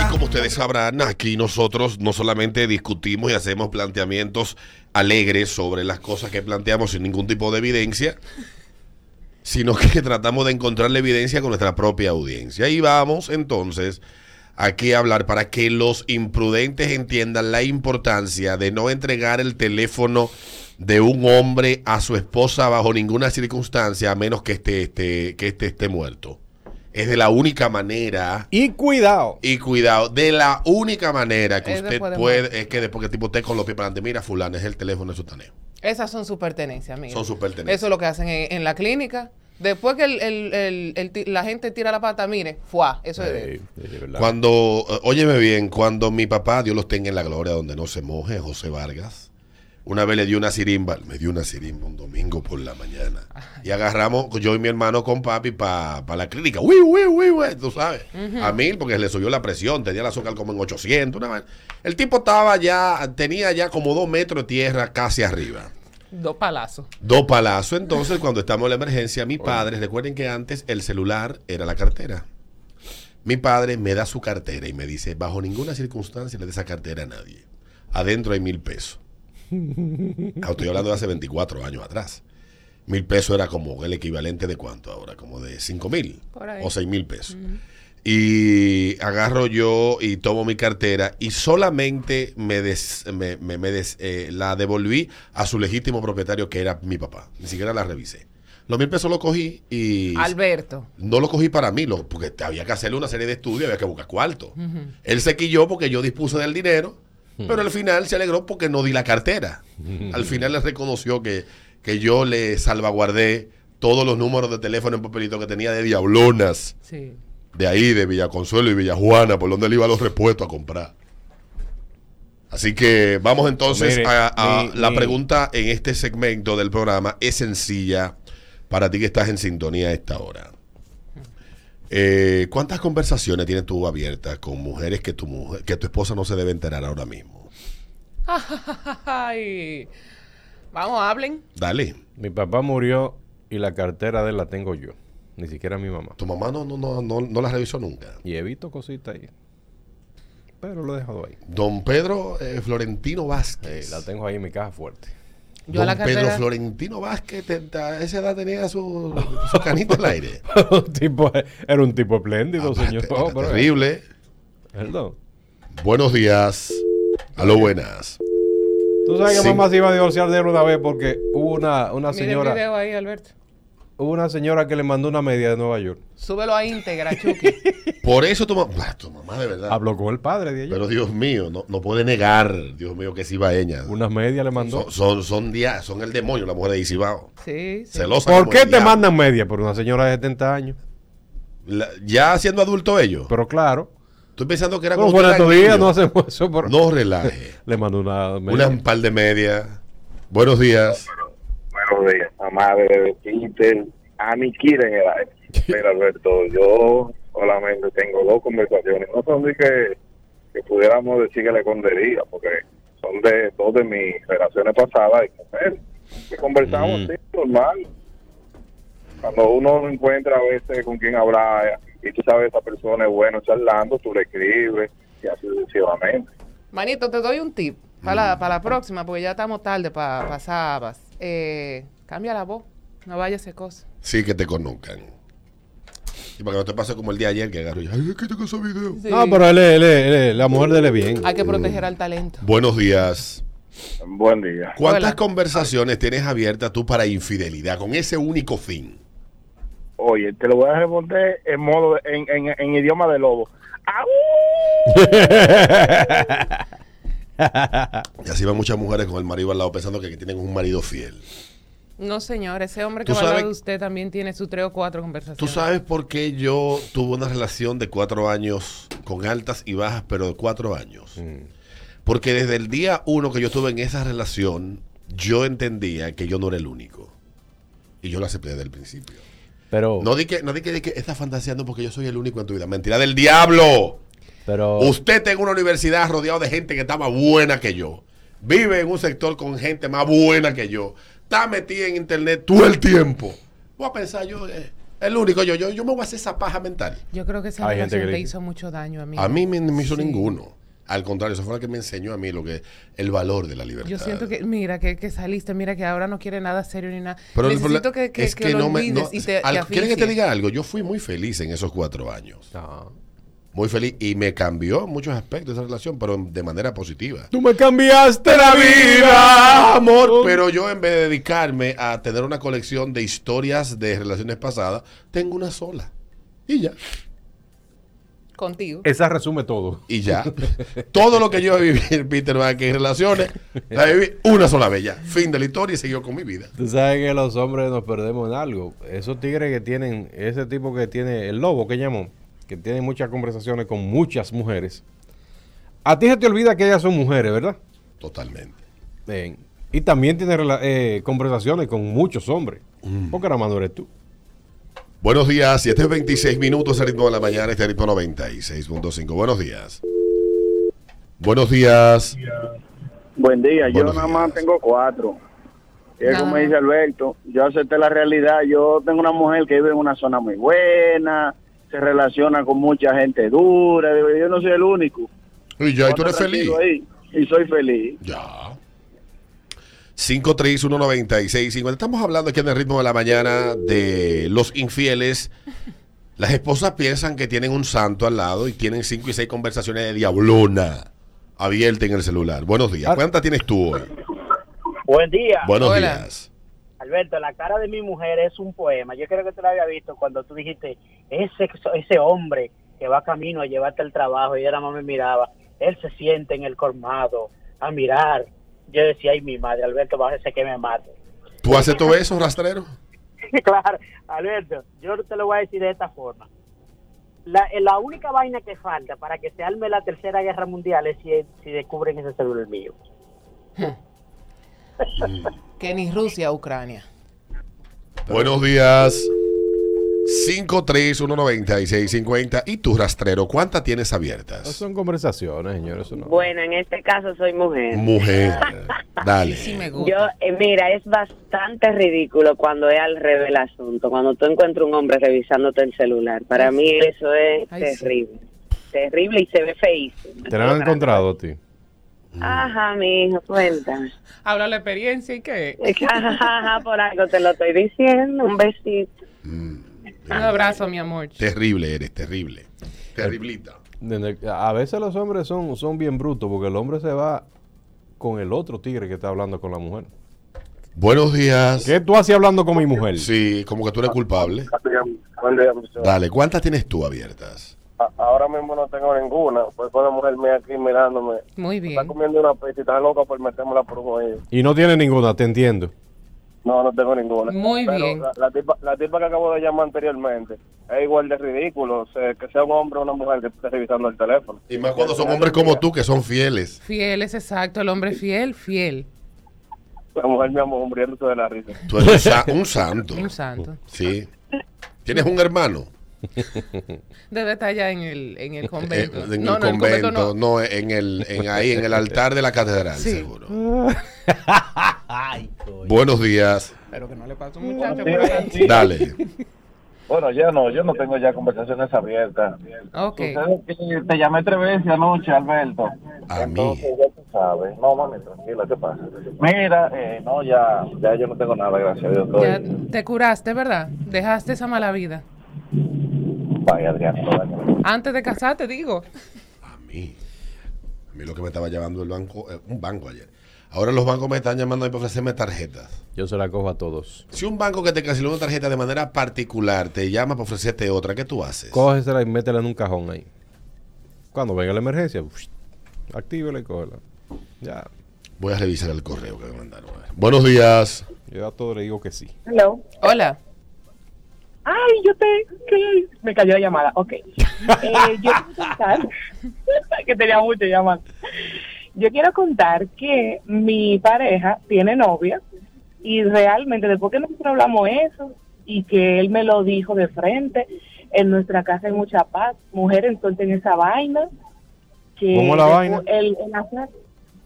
Y como ustedes sabrán, aquí nosotros no solamente discutimos y hacemos planteamientos alegres sobre las cosas que planteamos sin ningún tipo de evidencia, sino que tratamos de encontrar la evidencia con nuestra propia audiencia. Y vamos entonces aquí a hablar para que los imprudentes entiendan la importancia de no entregar el teléfono de un hombre a su esposa bajo ninguna circunstancia a menos que este, este, que este esté muerto. Es de la única manera. Y cuidado. Y cuidado, de la única manera que Es usted puede, es que después que el tipo esté con los pies para adelante, mira, fulano, es el teléfono de su taneo. Esas son sus pertenencias, mira. Son sus pertenencias. Eso es lo que hacen en, en la clínica. Después que el, el- el- la gente tira la pata, mire, fuá, eso es de. Cuando, eh, óyeme bien, cuando mi papá, Dios los tenga en la gloria, donde no se moje, José Vargas, una vez le dio una sirimba, me dio una sirimba un domingo por la mañana. Y agarramos, yo y mi hermano con papi para la clínica. Uy, uy, uy, uy, tú sabes. A mil, porque le subió la presión, tenía la azúcar como en 800. Una vaina. el tipo estaba ya, tenía ya como dos metros de tierra casi arriba. dos palazos. Dos palazos. Entonces, cuando estamos en la emergencia, mi padre, recuerden que antes el celular era la cartera. Mi padre me da su cartera y me dice, bajo ninguna circunstancia le dé esa cartera a nadie. Adentro hay mil pesos. Estoy hablando de hace 24 años atrás. Mil pesos era como el equivalente de cuánto ahora, como de cinco mil Por ahí. o seis mil pesos. Y agarro yo y tomo mi cartera y solamente me, des- me, me- me des- eh, la devolví a su legítimo propietario que era mi papá. Ni siquiera la revisé. Los mil pesos los cogí y... Alberto. No lo cogí para mí, lo- porque había que hacerle una serie de estudios, había que buscar cuarto. Él se quilló porque yo dispuse del dinero, pero al final se alegró porque no di la cartera. al final le reconoció que, que yo le salvaguardé todos los números de teléfono en papelito que tenía de diablonas, Sí. de ahí, de Villaconsuelo y Villajuana, por donde él iba a los repuestos a comprar. Así que vamos entonces Mire, a, a- mi- la mi- pregunta en este segmento del programa. Es sencilla para ti que estás en sintonía a esta hora. Eh, ¿Cuántas conversaciones tienes tú abiertas con mujeres que tu mujer, que tu esposa no se debe enterar ahora mismo? Ay. Vamos, hablen. Dale. Mi papá murió y la cartera de él la tengo yo. Ni siquiera mi mamá. Tu mamá no, no, no, no, no la revisó nunca. Y he visto cositas ahí. Pero lo he dejado ahí. Don Pedro eh, Florentino Eh, Vázquez. la tengo ahí en mi caja fuerte. Yo a la Pedro Florentino Vázquez, te- te- a esa edad tenía su, su canito al aire. un tipo, era un tipo espléndido, Ah, señor. te- Oh, te- pero- terrible. Perdón. Buenos días. Aló, buenas. Tú sabes que Sí. mamá se iba a divorciar de él una vez porque hubo una, una Mire el señora. video ahí, Alberto. Hubo una señora que le mandó una media de Nueva York. Súbelo a íntegra, Chucky. Por eso tu mamá, tu mamá de verdad. Habló con el padre de ella. Pero Dios mío, no, no puede negar, Dios mío, que es ibaeña. Unas medias le mandó. Son, son, son, dia- son el demonio, la mujer de Isibao. Sí, sí. Celosa ¿Por como qué el te diablo. mandan medias? Por una señora de 70 años. La- ya siendo adulto ellos. Pero claro. Estoy pensando que era fuera estos era días niño. no hacemos eso. Pero... No relaje. Le mandó una media. Una par de medias. Buenos días. Buenos días, mamá de Peter, a mi en el aire. Mira, Alberto, yo solamente tengo dos conversaciones. No son de que, que pudiéramos decir que le escondería, porque son de dos de mis relaciones pasadas y mujeres. Que conversamos Mm. así, normal. Cuando uno no encuentra a veces con quién hablar y tú sabes esa persona es bueno charlando, tú le escribes y así sucesivamente. Manito, te doy un tip para la, para la próxima, porque ya estamos tarde para pasar. Eh, cambia la voz, no vaya a hacer cosas. Sí, que te conozcan. Y para que no te pase como el día ayer que agarró y ay, es que tengo ese video. Sí. No, pero él, él, él, él, la mujer de él es bien. Hay que proteger al talento. Buenos días. Buen día. ¿Cuántas Hola. conversaciones tienes abiertas tú para infidelidad con ese único fin? Oye, te lo voy a responder en modo de- en, en, en idioma de lobo. ¡Au! Y así van muchas mujeres con el marido al lado pensando que, que tienen un marido fiel. No, señor, ese hombre que va al lado de usted también tiene sus tres o cuatro conversaciones. ¿Tú sabes por qué yo tuve una relación de cuatro años con altas y bajas, pero de cuatro años? Mm. Porque desde el día uno que yo estuve en esa relación, yo entendía que yo no era el único. Y yo lo acepté desde el principio. Pero, No di que, no di que, di que estás fantaseando porque yo soy el único en tu vida. Mentira del diablo. Pero Usted está en una universidad rodeado de gente que está más buena que yo. Vive en un sector con gente más buena que yo. Está metida en internet todo el tiempo. Voy a pensar yo, eh, El único, yo, yo, yo me voy a hacer esa paja mental. Yo creo que esa Hay gente que te le- hizo mucho daño a mí. A mí me, no me hizo Sí. ninguno. Al contrario, eso fue lo que me enseñó a mí lo que el valor de la libertad. Yo siento que, mira, que, que saliste, mira que ahora no quiere nada serio ni nada. Pero el Necesito problema que, que, es que que lo no me. no- y te, al- te ¿Quieren que te diga algo? Yo fui muy feliz en esos cuatro años. Ah. Muy feliz. Y me cambió en muchos aspectos esa relación, pero de manera positiva. Tú me cambiaste la vida, amor. Pero yo en vez de dedicarme a tener una colección de historias de relaciones pasadas, tengo una sola. Y ya. Contigo. Esa resume todo. Y ya. Todo lo que yo viví, Peter, Van, que en relaciones, la viví una sola vez ya. Fin de la historia y siguió con mi vida. Tú sabes que los hombres nos perdemos en algo. Esos tigres que tienen, ese tipo que tiene, el lobo que llamó, que tiene muchas conversaciones con muchas mujeres. A ti se te olvida que ellas son mujeres, ¿verdad? Totalmente. Eh, y también tiene eh, conversaciones con muchos hombres. Porque nada más no eres tú. Buenos días, 7.26 minutos, el ritmo de la mañana, este ritmo 96.5. Buenos días. Buenos días. Buen día, yo Buenos nada días. más tengo cuatro. Y es como dice Alberto, yo acepté la realidad, yo tengo una mujer que vive en una zona muy buena, se relaciona con mucha gente dura, yo no soy el único. Y ya, y tú eres feliz. ahí, y soy feliz. Ya. 5319650. Estamos hablando aquí en el ritmo de la mañana de los infieles. Las esposas piensan que tienen un santo al lado y tienen cinco y seis conversaciones de diablona abierta en el celular. Buenos días. Ah. ¿Cuántas tienes tú hoy? Buen día. Buenos Hola. días. Alberto, la cara de mi mujer es un poema. Yo creo que tú lo había visto cuando tú dijiste, ese, ese hombre que va camino a llevarte al trabajo y ella nada más me miraba, él se siente en el colmado a mirar. Yo decía, ay, mi madre, Alberto, bájese que me mate. ¿Tú haces todo eso, rastrero? claro, Alberto, yo te lo voy a decir de esta forma. La, eh, la única vaina que falta para que se arme la tercera guerra mundial es si, si descubren ese celular mío. Que ni Rusia, Ucrania. Buenos días. 5319650. ¿Y tu rastrero? ¿Cuántas tienes No abiertas? son conversaciones, señores. No. Bueno, en este caso soy mujer. Mujer. Dale. Sí me gusta. Yo, eh, mira, es bastante ridículo cuando es al revés el asunto, cuando tú encuentras un hombre revisándote el celular. Para mí eso es Ay, sí. terrible. Terrible y se ve feísimo. ¿Te la han encontrado a ti? Ajá, mi hijo, cuéntame. Habla la experiencia y qué. Ajá, por algo te lo estoy diciendo. Un besito. Un abrazo, mi amor. Terrible eres, terrible. Terriblita. Desde- A veces los hombres son, son bien brutos porque el hombre se va con el otro tigre que está hablando con la mujer. Buenos días. ¿Qué tú haces hablando con mi mujer? Sí, como que tú eres culpable. Dale, ¿cuántas tienes tú abiertas? A- Ahora mismo no tengo ninguna, pues con la mujer mía aquí mirándome. Muy Está bien. comiendo una pizza y está loca por metérmela por un oído. Y no tiene ninguna, te entiendo. No, no tengo ninguna. Muy Pero bien. La, la tipa, la tipa que acabo de llamar anteriormente es igual de ridículo. O sea, que sea un hombre o una mujer que esté revisando el teléfono. Y más cuando son hombres como tú, que son fieles. Fiel es exacto. El hombre fiel, fiel. La mujer me amó muriéndose de la risa. Tú eres un, sa- un santo. Un santo. Sí. ¿Tienes un hermano? Debe estar allá en el, en el convento. en el no, no, el convento, convento no. no, en el, en ahí, en el altar de la catedral, Sí. seguro. Buenos días. Pero que no le pase un muchacho por. Dale. Bueno, ya no, yo no tengo ya conversaciones abiertas. Ok. Sucede que te llamé tres veces anoche, Alberto. A mí. Ya tú sabes. No, mami, tranquila, ¿qué pasa? Mira, eh, no, ya, ya yo no tengo nada, gracias a Dios. Ya te curaste, ¿verdad? Dejaste esa mala vida. Adrián. Antes de casarte, digo. A mí. A mí lo que me estaba llamando el banco, eh, un banco ayer. Ahora los bancos me están llamando a mí para ofrecerme tarjetas. Yo se la cojo a todos. Si un banco que te canceló una tarjeta de manera particular te llama para ofrecerte otra, ¿qué tú haces? Cógesela y métela en un cajón ahí. Cuando venga la emergencia, actívela y cógela. Ya. Voy a revisar el correo que me mandaron. Buenos días. Yo a todo le digo que sí. Hello. Hola. Ay, yo te... que- Me cayó la llamada. Ok. Eh, yo quiero contar... que tenía mucho llamando. Yo quiero contar que mi pareja tiene novia y realmente después que nosotros hablamos eso y que él me lo dijo de frente, en nuestra casa hay mucha paz. Mujeres entonces en esa vaina. Que ¿Cómo la vaina? él- él hace-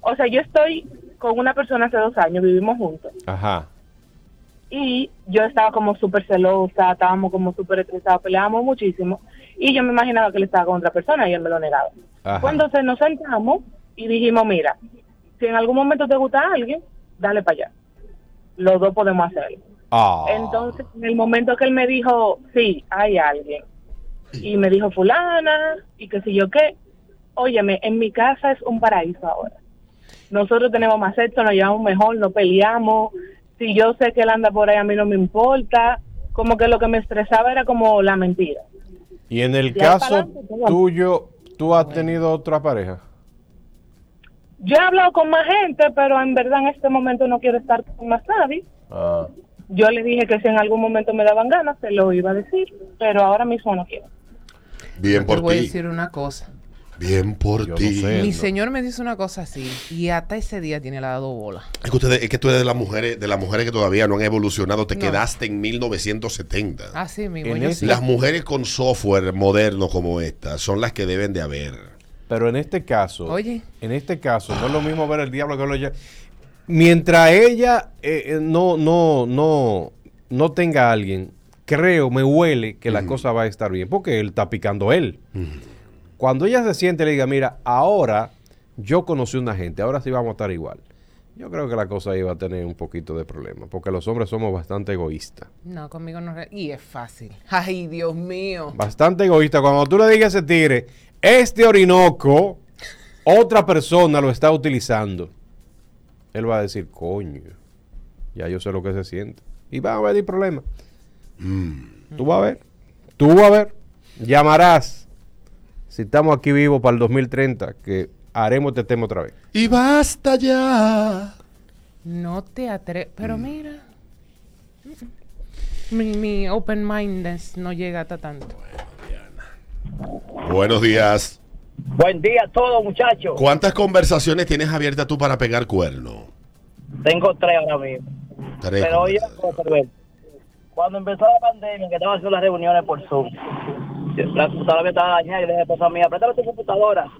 o sea, yo estoy con una persona hace dos años, vivimos juntos. Ajá. Y yo estaba como súper celosa, estábamos como súper estresados, peleábamos muchísimo y yo me imaginaba que él estaba con otra persona y él me lo negaba. Ajá. Cuando se nos sentamos y dijimos, mira, si en algún momento te gusta alguien, dale para allá. Los dos podemos hacerlo. Ah. Entonces, en el momento que él me dijo, sí, hay alguien, y me dijo fulana, y que si yo qué, óyeme, en mi casa es un paraíso ahora. Nosotros tenemos más sexo, nos llevamos mejor, no peleamos. Si yo sé que él anda por ahí, a mí no me importa. Como que lo que me estresaba era como la mentira. Y en el caso adelante, todo. tuyo, ¿tú has tenido otra pareja? Yo he hablado con más gente, pero en verdad en este momento no quiero estar con más nadie. Ah. Yo le dije que si en algún momento me daban ganas, se lo iba a decir, pero ahora mismo no quiero. Bien Te por voy a decir una cosa. Bien por Yo no ti. sé. Mi no. señor me dice una cosa así y hasta ese día tiene la dado bola. Es que, ustedes, es que tú eres de las mujeres, de las mujeres que todavía no han evolucionado. Te No. quedaste en 1970. Así mismo, En yo ese- sí. Las mujeres con software moderno como esta son las que deben de haber. Pero en este caso, Oye. en este caso, no es lo mismo ver el diablo que verlo ya. Mientras ella eh, eh, no, no, no, no tenga a alguien, creo, me huele que la cosa va a estar bien, porque él está picando él. Cuando ella se siente y le diga, mira, ahora yo conocí una gente, ahora sí vamos a estar igual. Yo creo que la cosa iba a tener un poquito de problema, porque los hombres somos bastante egoístas. No, conmigo no. Y es fácil. Ay, Dios mío. Bastante egoísta. Cuando tú le digas a ese tigre, este Orinoco, otra persona lo está utilizando. Él va a decir, coño, ya yo sé lo que se siente. Y va a haber problema. Tú vas a ver. Tú vas a ver. Llamarás. Si estamos aquí vivos para el 2030, que haremos este tema otra vez. Y basta ya. No te atreves. Pero Mm. mira. Mi, mi open mindness no llega hasta tanto. Buenos días. Buen día a todos, muchachos. ¿Cuántas conversaciones tienes abiertas tú para pegar cuerno? Tengo tres ahora mismo. Tres Pero oye, cuando empezó la pandemia, que estaban haciendo las reuniones por Zoom, la computadora estaba dañada y le dije a esposa mía, préstame tu computadora.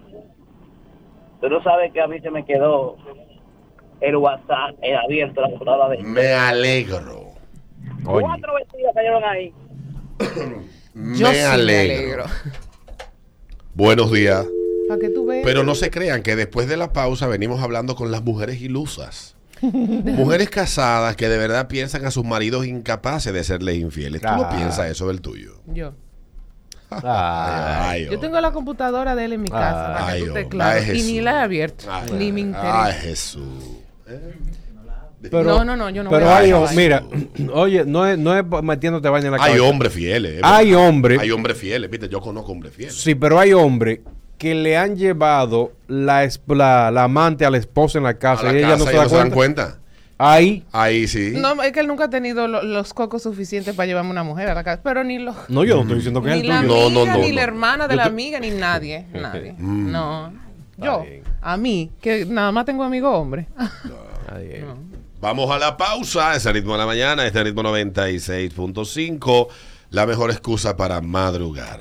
Tú no sabes que a mí se me quedó el WhatsApp eh, abierto, la computadora de Me alegro. Coño. Cuatro vestidos cayeron ahí. Yo me sí alegro. Buenos días. Para que tú veas. Pero no se crean que después de la pausa venimos hablando con las mujeres ilusas. mujeres casadas que de verdad piensan a sus maridos incapaces de serles infieles. ¿Tú no piensas eso del tuyo? Yo. Ay, Yo tengo la computadora de él en mi casa. para Ay, que tú te hombre. claro. Ay, Y ni la he abierto. Ay, ni me Ay, interesa. Jesús. Pero, No, no, no, yo no Pero hay, mira, oye, no es, no es metiéndote vaina en la Hay cabeza. hombres fieles. eh, Hay hombres. Hay hombres fieles. Viste, yo conozco hombres fieles. Sí, pero hay hombres que le han llevado la, es- la, la amante a la esposa en la A casa la y ella casa no se y da no se dan cuenta. Ahí. Ahí sí. No, es que él nunca ha tenido lo- los cocos suficientes para llevarme una mujer a la casa. Pero ni los. No, yo no estoy diciendo que es Ni el la tuyo. No, amiga, no, no, ni no. la hermana de Yo la te- amiga, ni nadie. Nadie. Mm. No. Yo, bien. a mí, que nada más tengo amigo hombre. Es. Vamos a la pausa. Ese ritmo de la mañana. Este ritmo 96.5. La mejor excusa para madrugar.